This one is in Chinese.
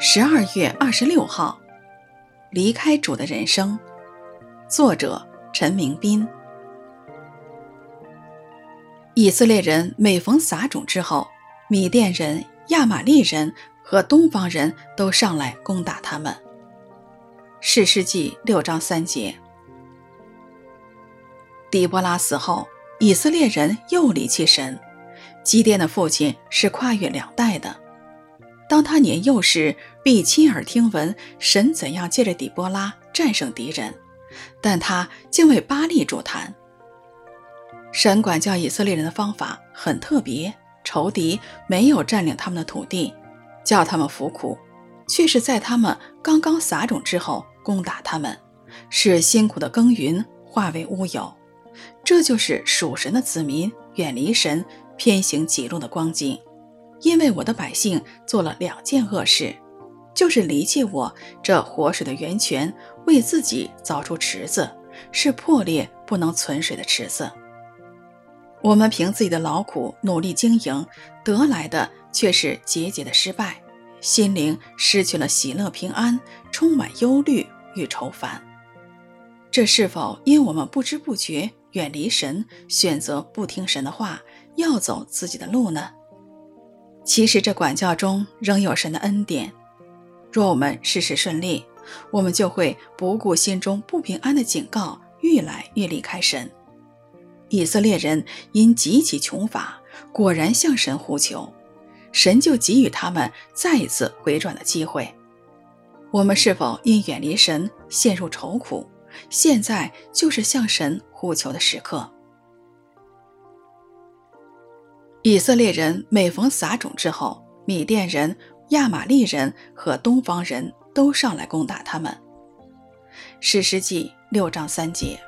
十二月二十六号，离开主的人生，作者陈明斌。以色列人每逢撒种之后，米甸人、亚玛力人和东方人都上来攻打他们。士师记六章三节。底波拉死后，以色列人又离弃神。基甸的父亲是跨越两代的。当他年幼时，必亲耳听闻神怎样借着底波拉战胜敌人，但他竟为巴力主坛。神管教以色列人的方法很特别，仇敌没有占领他们的土地，叫他们服苦，却是在他们刚刚撒种之后攻打他们，使辛苦的耕耘化为乌有。这就是属神的子民远离神、偏行己路的光景。因为我的百姓做了两件恶事，就是离弃我这活水的源泉，为自己凿出池子，是破裂不能存水的池子。我们凭自己的劳苦努力经营得来的，却是节节的失败，心灵失去了喜乐平安，充满忧虑与愁烦。这是否因我们不知不觉远离神，选择不听神的话，要走自己的路呢？其实这管教中仍有神的恩典。若我们事事顺利，我们就会不顾心中不平安的警告，愈来愈离开神。以色列人因极其穷乏，果然向神呼求，神就给予他们再一次回转的机会。我们是否因远离神陷入愁苦？现在就是向神呼求的时刻。以色列人每逢撒种之后，米甸人、亚玛力人和东方人都上来攻打他们。史诗记六章三节。